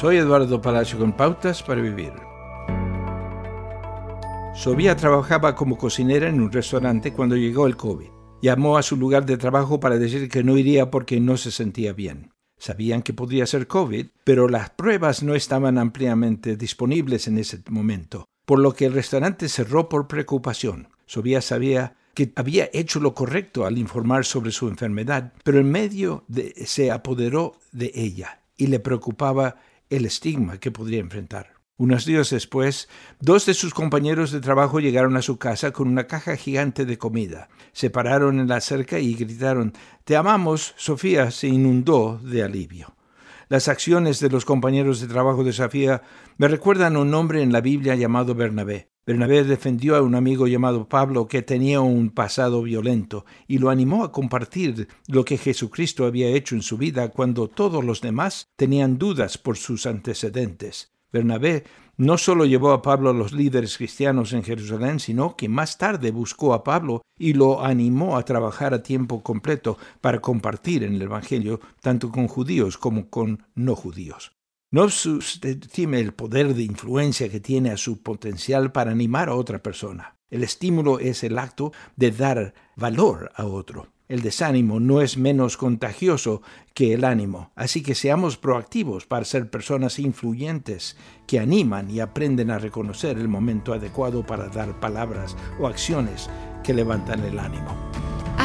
Soy Eduardo Palacio con Pautas para Vivir. Sofía trabajaba como cocinera en un restaurante cuando llegó el COVID. Llamó a su lugar de trabajo para decir que no iría porque no se sentía bien. Sabían que podría ser COVID, pero las pruebas no estaban ampliamente disponibles en ese momento, por lo que el restaurante cerró por preocupación. Sofía sabía que había hecho lo correcto al informar sobre su enfermedad, pero en medio se apoderó de ella y le preocupaba el estigma que podría enfrentar. Unos días después, dos de sus compañeros de trabajo llegaron a su casa con una caja gigante de comida. Se pararon en la cerca y gritaron Te amamos. Sofía se inundó de alivio. Las acciones de los compañeros de trabajo de Sofía me recuerdan a un hombre en la Biblia llamado Bernabé. Bernabé defendió a un amigo llamado Pablo que tenía un pasado violento y lo animó a compartir lo que Jesucristo había hecho en su vida cuando todos los demás tenían dudas por sus antecedentes. Bernabé no solo llevó a Pablo a los líderes cristianos en Jerusalén, sino que más tarde buscó a Pablo y lo animó a trabajar a tiempo completo para compartir en el Evangelio tanto con judíos como con no judíos. No subestime el poder de influencia que tiene a su potencial para animar a otra persona. El estímulo es el acto de dar valor a otro. El desánimo no es menos contagioso que el ánimo, así que seamos proactivos para ser personas influyentes que animan y aprenden a reconocer el momento adecuado para dar palabras o acciones que levantan el ánimo.